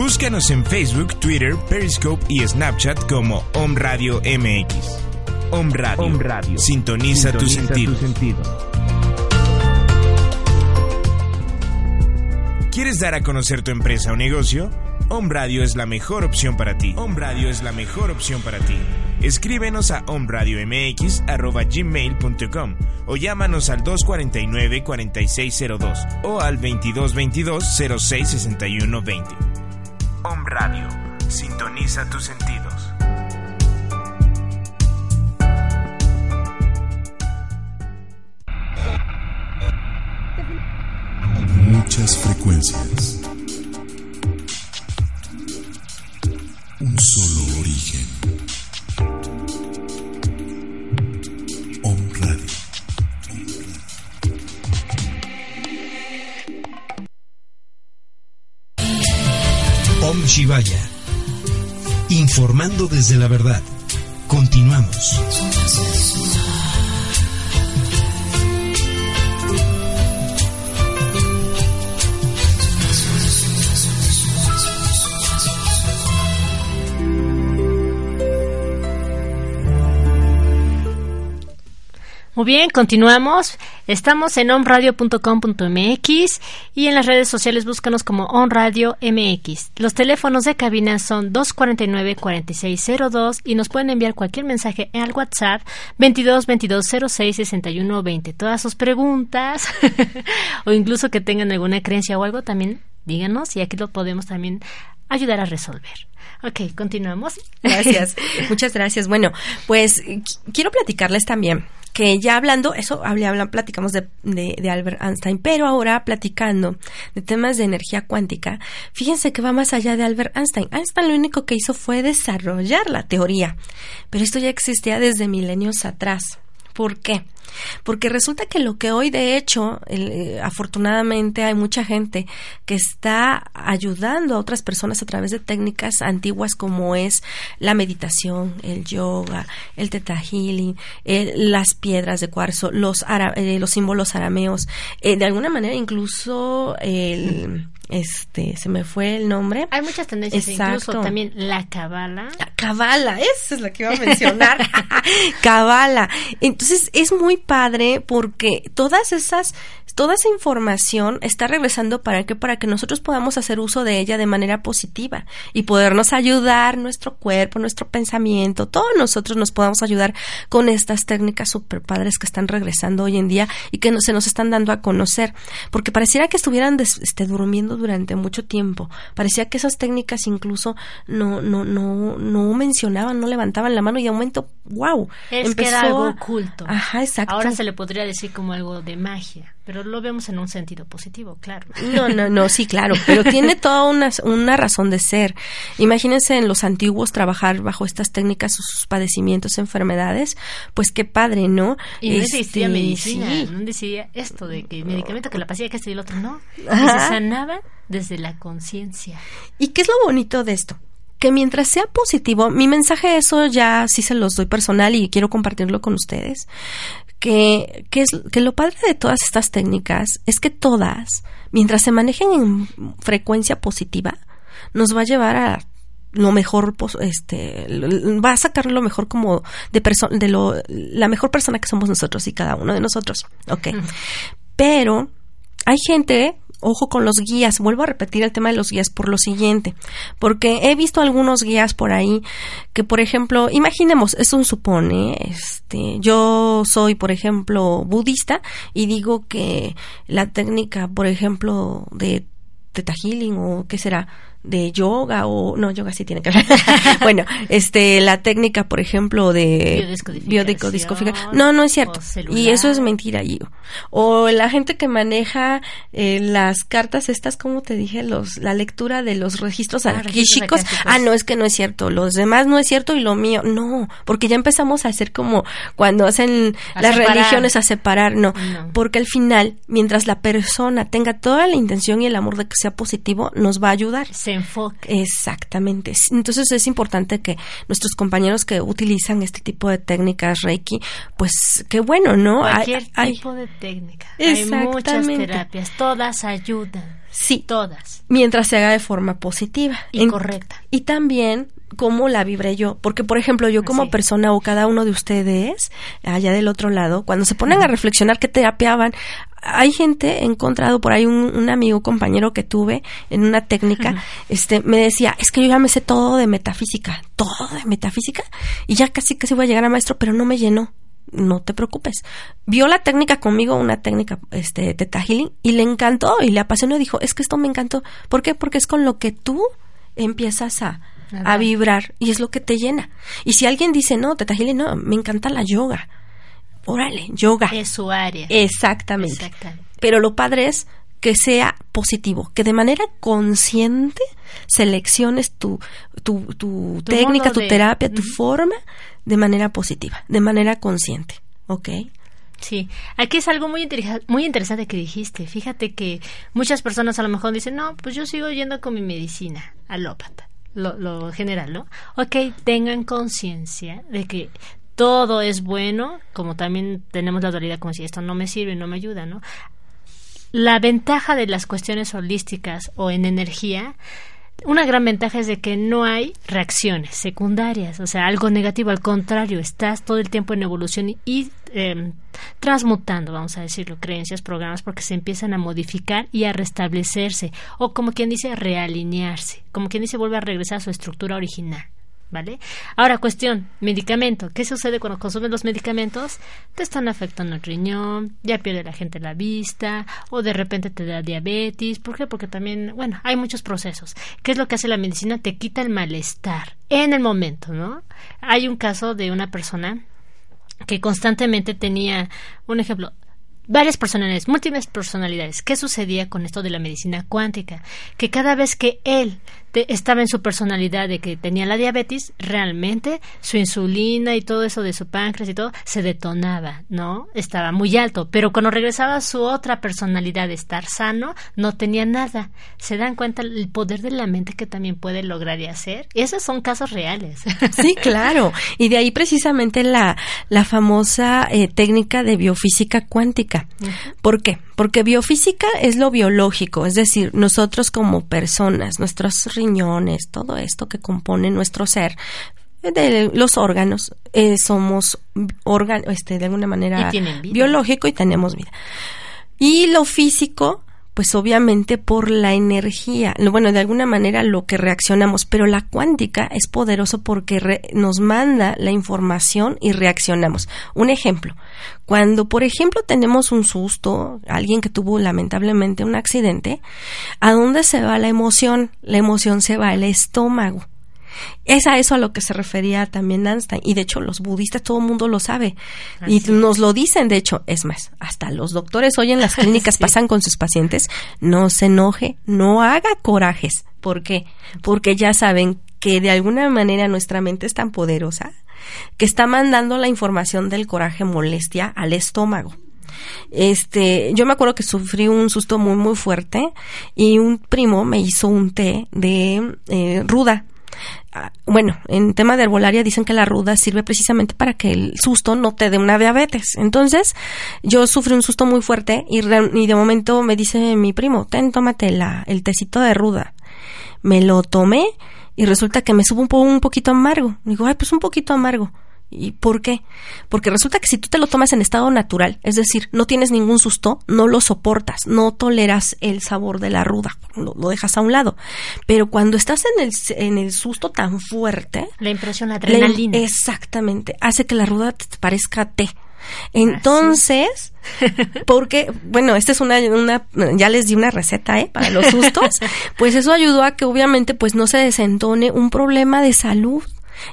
Búscanos en Facebook, Twitter, Periscope y Snapchat como Om Radio MX. Om Radio. Sintoniza, tu, sentido. ¿Quieres dar a conocer tu empresa o negocio? Om Radio es la mejor opción para ti. Om Radio es la mejor opción para ti. Escríbenos a omradiomx.gmail.com o llámanos al 249-4602 o al 2222-066120. Om Radio. Sintoniza tus sentidos. Muchas frecuencias. de la verdad. Continuamos. Muy bien, continuamos. Estamos en onradio.com.mx y en las redes sociales búscanos como onradio MX. Los teléfonos de cabina son 249-4602 y nos pueden enviar cualquier mensaje al WhatsApp 22 22 06 61 20. Todas sus preguntas o incluso que tengan alguna creencia o algo también díganos y aquí lo podemos también ayudar a resolver. Ok, continuamos. Gracias. Muchas gracias. Bueno, pues quiero platicarles también que ya hablando, eso hablan, platicamos de, de, Albert Einstein, pero ahora platicando de temas de energía cuántica, fíjense que va más allá de Albert Einstein. Einstein lo único que hizo fue desarrollar la teoría, pero esto ya existía desde milenios atrás. ¿Por qué? Porque resulta que lo que hoy, de hecho, eh, afortunadamente hay mucha gente que está ayudando a otras personas a través de técnicas antiguas como es la meditación, el yoga, el teta healing, las piedras de cuarzo, los, eh, los símbolos arameos, eh, de alguna manera incluso el este, se me fue el nombre. Hay muchas tendencias, incluso también la cabala. La cabala, esa es la que iba a mencionar. cabala. Entonces es muy padre porque todas esas toda esa información está regresando para que para que nosotros podamos hacer uso de ella de manera positiva y podernos ayudar nuestro cuerpo, nuestro pensamiento, todos nosotros nos podamos ayudar con estas técnicas super padres que están regresando hoy en día y que no, se nos están dando a conocer, porque pareciera que estuvieran este, durmiendo durante mucho tiempo, parecía que esas técnicas incluso no no no no mencionaban, no levantaban la mano y de momento, wow, es empezó que era algo oculto. Ajá, exacto. Ahora se le podría decir como algo de magia pero lo vemos en un sentido positivo, claro. No, no, no, sí, claro, pero tiene toda una, una razón de ser. Imagínense en los antiguos trabajar bajo estas técnicas sus padecimientos, enfermedades, pues qué padre, ¿no? Y no existía este, medicina, no decía esto de que medicamento, que la pasilla, que esto y el otro, no. Se sanaba desde la conciencia. ¿Y qué es lo bonito de esto? que mientras sea positivo, mi mensaje eso ya sí se los doy personal y quiero compartirlo con ustedes, que, que, es, que lo padre de todas estas técnicas es que todas, mientras se manejen en frecuencia positiva, nos va a llevar a lo mejor este va a sacar lo mejor como de persona de lo la mejor persona que somos nosotros y cada uno de nosotros ok. Pero hay gente ojo con los guías. Vuelvo a repetir el tema de los guías por lo siguiente, porque he visto algunos guías por ahí que, por ejemplo, imaginemos, es un supone, este, yo soy, por ejemplo, budista y digo que la técnica, por ejemplo, de Teta Healing o qué será, de yoga o no yoga sí tiene que ver. Bueno este la técnica por ejemplo de biodescodificación no no es cierto. y eso es mentira yo o la gente que maneja eh, las cartas estas como te dije los la lectura de los registros ah, ah no es que no es cierto. Los demás no es cierto y lo mío no. Porque ya empezamos a hacer como cuando hacen las religiones a separar no, no. Porque al final mientras la persona tenga toda la intención y el amor de que sea positivo nos va a ayudar enfoque. Exactamente. Entonces es importante que nuestros compañeros que utilizan este tipo de técnicas Reiki, pues qué bueno, ¿no? Cualquier tipo de técnica. Hay muchas terapias, todas ayudan. Sí. Todas. Mientras se haga de forma positiva. Y correcta. Y también cómo la vibré yo. Porque, por ejemplo, yo como persona o cada uno de ustedes, allá del otro lado, cuando se ponen a reflexionar qué terapiaban, hay gente, he encontrado por ahí un, amigo, compañero que tuve en una técnica, este, me decía, es que yo ya me sé todo de metafísica, todo de metafísica, y ya casi casi voy a llegar a maestro, pero no me llenó. No te preocupes. Vio la técnica conmigo, una técnica este, de Healing, y le encantó y le apasionó dijo, es que esto me encantó. ¿Por qué? Porque es con lo que tú empiezas a, a vibrar y es lo que te llena. Y si alguien dice, no, Teta Healing, no, me encanta la yoga órale, yoga. Es su área. Exactamente. Pero lo padre es que sea positivo, que de manera consciente selecciones tu, tu, tu, técnica, tu terapia, tu forma de manera positiva, de manera consciente. ¿Ok? Sí, aquí es algo muy, muy interesante que dijiste. Fíjate que muchas personas a lo mejor dicen, no, pues yo sigo yendo con mi medicina alópata, lo, lo general, ¿no? Ok, tengan conciencia de que todo es bueno, como también tenemos la dualidad como si esto no me sirve, no me ayuda, ¿no? La ventaja de las cuestiones holísticas o en energía, una gran ventaja es de que no hay reacciones secundarias, o sea, algo negativo, al contrario, estás todo el tiempo en evolución y, em, transmutando, vamos a decirlo, creencias, programas, porque se empiezan a modificar y a restablecerse, o como quien dice, realinearse, como quien dice, vuelve a regresar a su estructura original. ¿Vale? Ahora, cuestión, medicamento. ¿Qué sucede cuando consumes los medicamentos? Te están afectando el riñón, ya pierde la gente la vista, o de repente te da diabetes. ¿Por qué? Porque también, bueno, hay muchos procesos. ¿Qué es lo que hace la medicina? Te quita el malestar en el momento, ¿no? Hay un caso de una persona que constantemente tenía, un ejemplo, varias personalidades, múltiples personalidades. ¿Qué sucedía con esto de la medicina cuántica? Que cada vez que él estaba en su personalidad de que tenía la diabetes, realmente su insulina y todo eso de su páncreas y todo se detonaba, ¿no? Estaba muy alto, pero cuando regresaba a su otra personalidad de estar sano, no tenía nada. ¿Se dan cuenta el poder de la mente que también puede lograr y hacer? Esos son casos reales. Sí, claro. Y de ahí precisamente la, la famosa eh, técnica de biofísica cuántica. ¿Por qué? Porque biofísica es lo biológico, es decir, nosotros como personas, nuestros riñones, todo esto que compone nuestro ser, de los órganos, eh, somos órganos, este, de alguna manera biológico y tenemos vida. Y lo físico pues obviamente por la energía, bueno, de alguna manera lo que reaccionamos, pero la cuántica es poderoso porque nos manda la información y reaccionamos. Un ejemplo, cuando por ejemplo tenemos un susto, alguien que tuvo lamentablemente un accidente, ¿a dónde se va la emoción? La emoción se va al estómago. Es a eso a lo que se refería también Einstein. Y de hecho, los budistas, todo el mundo lo sabe. y nos lo dicen, de hecho, es más, hasta los doctores hoy en las clínicas pasan con sus pacientes, no se enoje, no haga corajes. ¿Por qué? Porque ya saben que de alguna manera nuestra mente es tan poderosa que está mandando la información del coraje molestia al estómago. Este, yo me acuerdo que sufrí un susto muy muy fuerte y un primo me hizo un té de eh, ruda bueno, en tema de herbolaria dicen que la ruda sirve precisamente para que el susto no te dé una diabetes. Entonces, yo sufrí un susto muy fuerte y, de momento me dice mi primo, ten, tómate la, el tecito de ruda. Me lo tomé y resulta que me subo un, un poquito amargo. Digo, ay, pues un poquito amargo. ¿Y por qué? Porque resulta que si tú te lo tomas en estado natural, es decir, no tienes ningún susto, no lo soportas, no toleras el sabor de la ruda, lo, dejas a un lado. Pero cuando estás en el, en el susto tan fuerte... La impresión adrenalina. exactamente, hace que la ruda te parezca té. Entonces, porque, bueno, esta es una, una, ya les di una receta, ¿eh? Para los sustos, pues eso ayudó a que obviamente pues no se desentone un problema de salud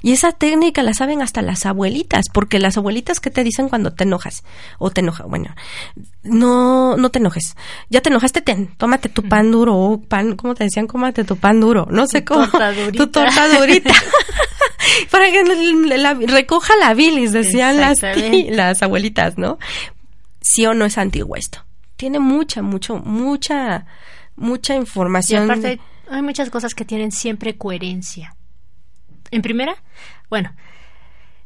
y esa técnica la saben hasta las abuelitas, porque las abuelitas que te dicen cuando te enojas o te enoja, bueno, no no te enojes. Ya te enojaste, ten, tómate tu pan duro o pan, ¿cómo te decían? Cómate tu pan duro, no sé cómo. Tu torta durita. Para que la, recoja la bilis, decían las las abuelitas, ¿no? Sí o no es antiguo esto. Tiene mucha, mucho, mucha, mucha información. Y aparte, hay muchas cosas que tienen siempre coherencia. En primera, bueno,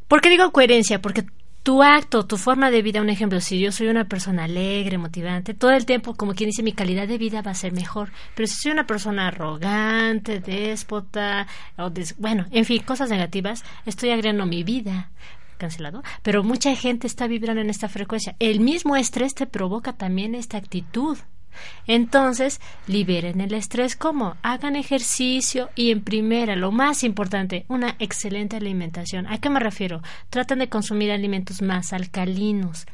¿por qué digo coherencia? Porque tu acto, tu forma de vida, un ejemplo, si yo soy una persona alegre, motivante, todo el tiempo, como quien dice, mi calidad de vida va a ser mejor. Pero si soy una persona arrogante, déspota, o bueno, en fin, cosas negativas, estoy agregando mi vida cancelado, pero mucha gente está vibrando en esta frecuencia. El mismo estrés te provoca también esta actitud. Entonces, liberen el estrés como hagan ejercicio y en primera, lo más importante, una excelente alimentación. ¿A qué me refiero? Tratan de consumir alimentos más alcalinos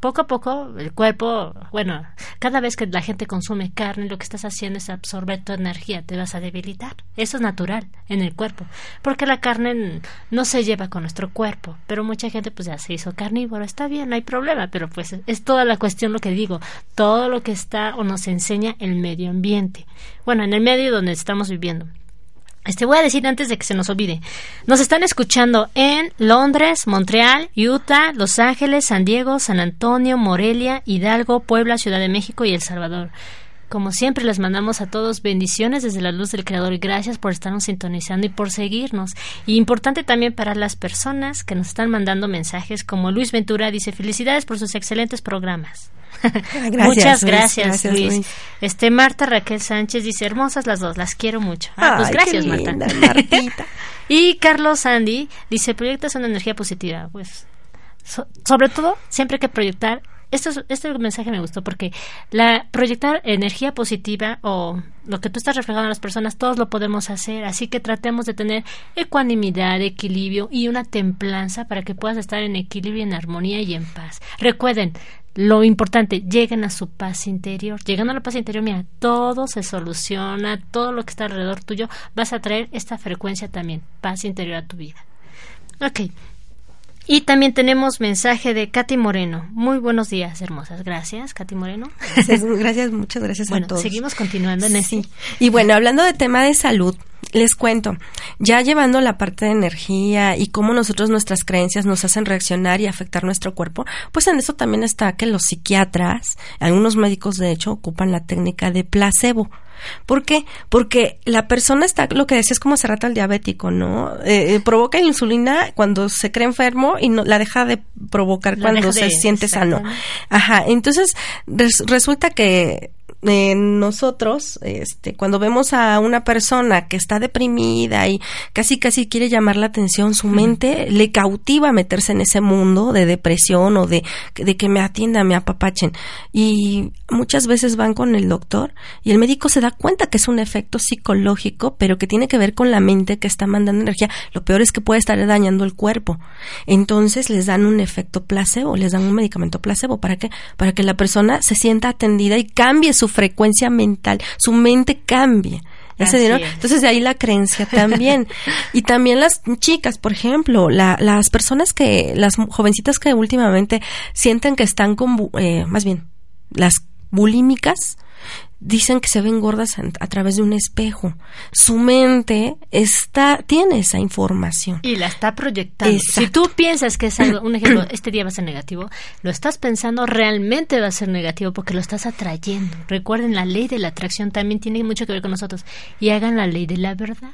poco a poco el cuerpo, bueno, cada vez que la gente consume carne, lo que estás haciendo es absorber tu energía, te vas a debilitar. Eso es natural en el cuerpo, porque la carne no se lleva con nuestro cuerpo, pero mucha gente pues ya se hizo carnívoro, está bien, no hay problema, pero pues es toda la cuestión lo que digo, todo lo que está o nos enseña el medio ambiente. Bueno, en el medio donde estamos viviendo. Este voy a decir antes de que se nos olvide. Nos están escuchando en Londres, Montreal, Utah, Los Ángeles, San Diego, San Antonio, Morelia, Hidalgo, Puebla, Ciudad de México y El Salvador. Como siempre, les mandamos a todos bendiciones desde la luz del Creador y gracias por estarnos sintonizando y por seguirnos. Y importante también para las personas que nos están mandando mensajes, como Luis Ventura dice, felicidades por sus excelentes programas. Muchas gracias, Luis. Este Marta Raquel Sánchez dice hermosas las dos, las quiero mucho. Ah, pues gracias, Marta. y Carlos Andy dice proyectas una energía positiva. Pues sobre todo siempre hay que proyectar esto este mensaje me gustó porque la proyectar energía positiva o lo que tú estás reflejando a las personas, todos lo podemos hacer, así que tratemos de tener ecuanimidad, equilibrio y una templanza para que puedas estar en equilibrio, en armonía y en paz. Recuerden, lo importante, lleguen a su paz interior. Llegando a la paz interior, mira, todo se soluciona, todo lo que está alrededor tuyo, vas a traer esta frecuencia también, paz interior a tu vida. Ok, y también tenemos mensaje de Katy Moreno. Muy buenos días, hermosas. Gracias, Katy Moreno. Gracias, muchas gracias a todos. Seguimos continuando en sí. Y bueno, hablando de tema de salud, les cuento, ya llevando la parte de energía y cómo nosotros nuestras creencias nos hacen reaccionar y afectar nuestro cuerpo, pues en eso también está que los psiquiatras, algunos médicos de hecho, ocupan la técnica de placebo. ¿Por qué? Porque la persona está, lo que decía es como hace rato el diabético, ¿no? Eh, eh, provoca insulina cuando se cree enfermo y no, la deja de provocar cuando se siente sano. Ajá, entonces resulta que nosotros, este, cuando vemos a una persona que está deprimida y casi casi quiere llamar la atención, su mente le cautiva meterse en ese mundo de depresión o de, de que me atienda, me apapachen. Y muchas veces van con el doctor y el médico se da cuenta que es un efecto psicológico, pero que tiene que ver con la mente que está mandando energía. Lo peor es que puede estar dañando el cuerpo. Entonces les dan un efecto placebo, les dan un medicamento placebo. ¿Para qué? Para que la persona se sienta atendida y cambie su frecuencia mental, su mente cambie. ¿Ya se Entonces de ahí la creencia también. y también las chicas, por ejemplo, las personas que, las jovencitas que últimamente sienten que están con, eh, más bien, las bulímicas, dicen que se ven gordas a través de un espejo. Su mente está tiene esa información y la está proyectando. Si tú piensas que es algo, un ejemplo, este día va a ser negativo, lo estás pensando realmente va a ser negativo porque lo estás atrayendo. Recuerden la ley de la atracción también tiene mucho que ver con nosotros y hagan la ley de la verdad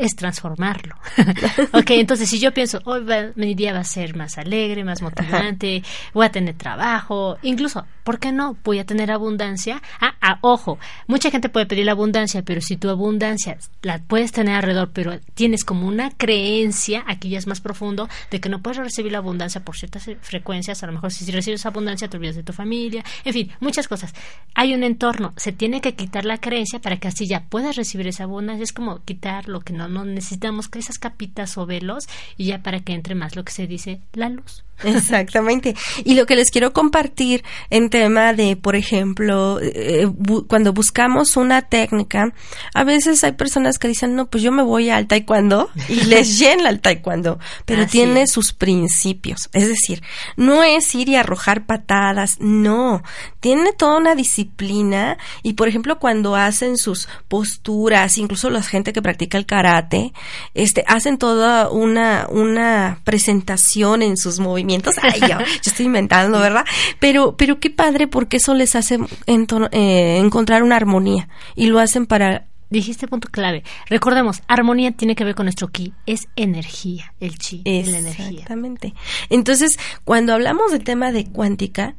es transformarlo. ok, entonces si yo pienso, hoy mi día va a ser más alegre, más motivante, voy a tener trabajo, incluso, ¿por qué no? Voy a tener abundancia. Ah, ah, ojo, mucha gente puede pedir la abundancia, pero si tu abundancia la puedes tener alrededor, pero tienes como una creencia, aquí ya es más profundo, de que no puedes recibir la abundancia por ciertas frecuencias, a lo mejor si recibes abundancia te olvidas de tu familia, en fin, muchas cosas. Hay un entorno, se tiene que quitar la creencia para que así ya puedas recibir esa abundancia, es como quitar lo que no no necesitamos que esas capitas o velos y ya para que entre más lo que se dice la luz. Exactamente. Y lo que les quiero compartir en tema de, por ejemplo, eh, cuando buscamos una técnica, a veces hay personas que dicen, no, pues yo me voy al taekwondo y les llena el taekwondo, pero tiene sus principios. Es decir, no es ir y arrojar patadas, no. Tiene toda una disciplina y, por ejemplo, cuando hacen sus posturas, incluso la gente que practica el karate, este, hacen toda una, una presentación en sus movimientos Ay, yo, estoy inventando, ¿verdad? Pero, pero qué padre porque eso les hace eh, encontrar una armonía y lo hacen para dijiste punto clave. Recordemos, armonía tiene que ver con nuestro ki, es energía, el chi, es la energía. Exactamente. Entonces, cuando hablamos del tema de cuántica,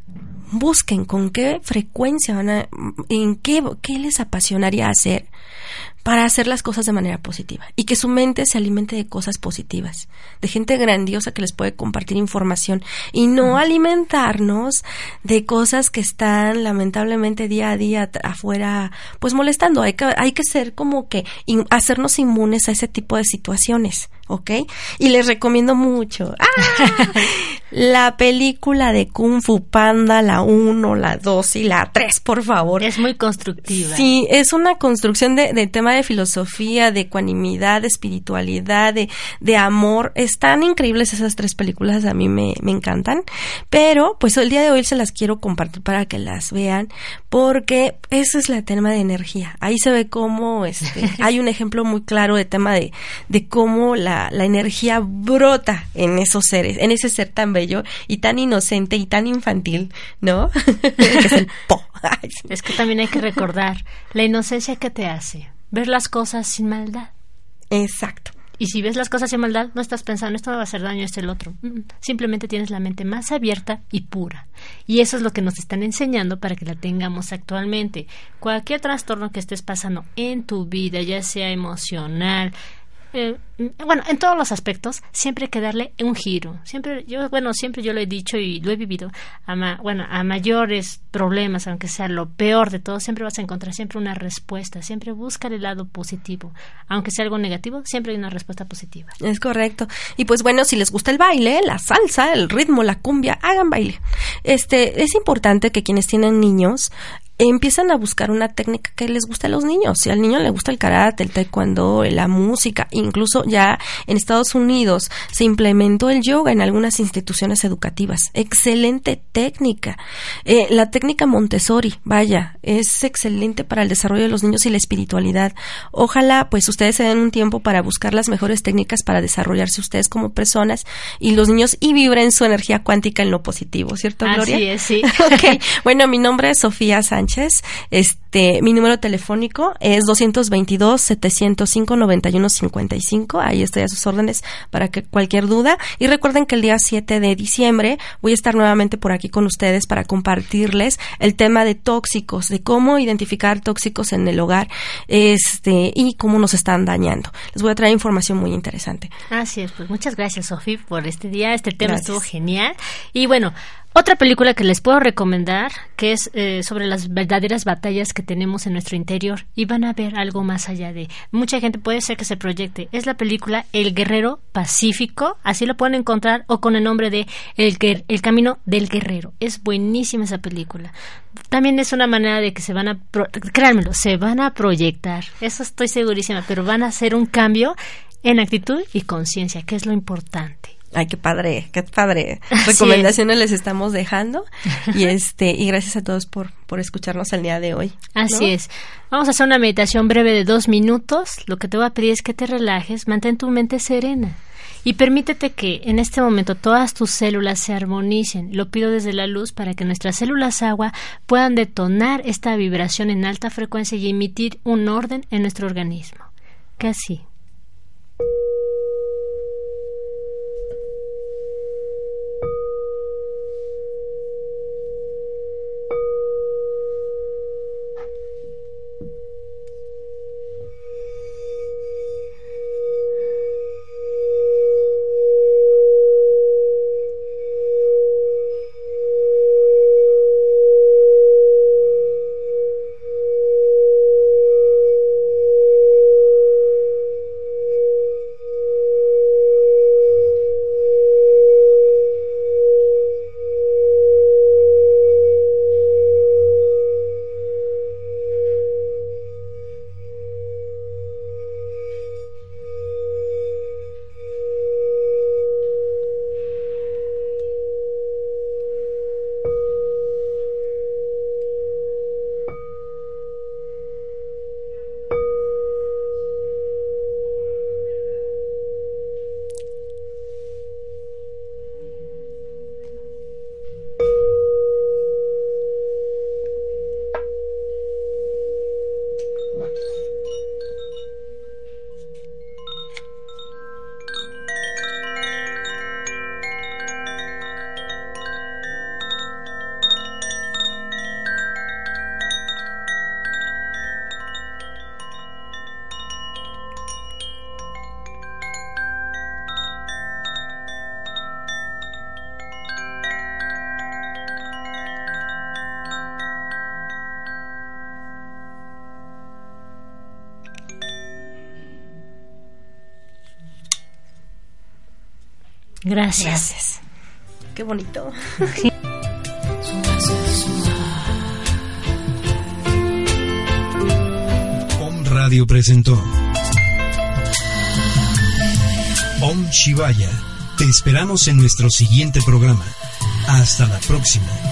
busquen con qué frecuencia van a, en qué, qué les apasionaría hacer para hacer las cosas de manera positiva y que su mente se alimente de cosas positivas, de gente grandiosa que les puede compartir información y no alimentarnos de cosas que están lamentablemente día a día afuera pues molestando. Hay que, hay que ser como que hacernos inmunes a ese tipo de situaciones. ¿ok? Y les recomiendo mucho. ¡Ah! la película de Kung Fu Panda, la 1, la 2 y la 3, por favor. Es muy constructiva. Sí, es una construcción de, de de filosofía, de ecuanimidad, de espiritualidad, de, de amor. Están increíbles esas tres películas, a mí me, me encantan. Pero, pues el día de hoy se las quiero compartir para que las vean, porque ese es el tema de energía. Ahí se ve cómo este, hay un ejemplo muy claro de tema de, de cómo la la, energía brota en esos seres, en ese ser tan bello y tan inocente y tan infantil, ¿no? que es el po. Es que también hay que recordar la inocencia que te hace ver las cosas sin maldad. Exacto. Y si ves las cosas sin maldad, no estás pensando, esto me va a hacer daño, este el otro. Mm, Simplemente tienes la mente más abierta y pura. Y eso es lo que nos están enseñando para que la tengamos actualmente. Cualquier trastorno que estés pasando en tu vida, ya sea emocional, eh, bueno, en todos los aspectos, siempre hay que darle un giro. Siempre, yo, bueno, siempre yo lo he dicho y lo he vivido. A ma- bueno, a mayores problemas, aunque sea lo peor de todo, siempre vas a encontrar siempre una respuesta. Siempre busca el lado positivo. Aunque sea algo negativo, siempre hay una respuesta positiva. Es correcto. Y pues bueno, si les gusta el baile, la salsa, el ritmo, la cumbia, hagan baile. Este, es importante que quienes tienen niños empiezan a buscar una técnica que les guste a los niños. Si al niño le gusta el karate, el taekwondo, la música, incluso ya en Estados Unidos se implementó el yoga en algunas instituciones educativas. Excelente técnica. Eh, la técnica Montessori, vaya, es excelente para el desarrollo de los niños y la espiritualidad. Ojalá pues ustedes se den un tiempo para buscar las mejores técnicas para desarrollarse ustedes como personas y los niños y vibren su energía cuántica en lo positivo, ¿cierto, Gloria? Así es, sí. Ok, bueno, mi nombre es Sofía Sánchez. Este, mi número telefónico es 222-705-9155. Ahí estoy a sus órdenes para que cualquier duda. Y recuerden que el día 7 de diciembre voy a estar nuevamente por aquí con ustedes para compartirles el tema de tóxicos, de cómo identificar tóxicos en el hogar, este, y cómo nos están dañando. Les voy a traer información muy interesante. Así es, pues muchas gracias, Sofi, por este día. Este tema Gracias. estuvo genial. Y bueno, otra película que les puedo recomendar, que es eh, sobre las verdaderas batallas que tenemos en nuestro interior, y van a ver algo más allá de. Mucha gente puede ser que se proyecte. Es la película El Guerrero Pacífico, así lo pueden encontrar, o con el nombre de El, Camino del Guerrero. Es buenísima esa película. También es una manera de que se van a, pro- créanmelo, se van a proyectar. Eso estoy segurísima, pero van a hacer un cambio en actitud y conciencia, que es lo importante. Ay, qué padre, qué padre. Recomendaciones les estamos dejando y este y gracias a todos por por escucharnos el día de hoy. Así es. Vamos a hacer una meditación breve de dos minutos. Lo que te voy a pedir es que te relajes, mantén tu mente serena y permítete que en este momento todas tus células se armonicen. Lo pido desde la luz para que nuestras células agua puedan detonar esta vibración en alta frecuencia y emitir un orden en nuestro organismo. Casi. Gracias. Qué bonito. Om Radio presentó Om Shivaya. Te esperamos en nuestro siguiente programa. Hasta la próxima.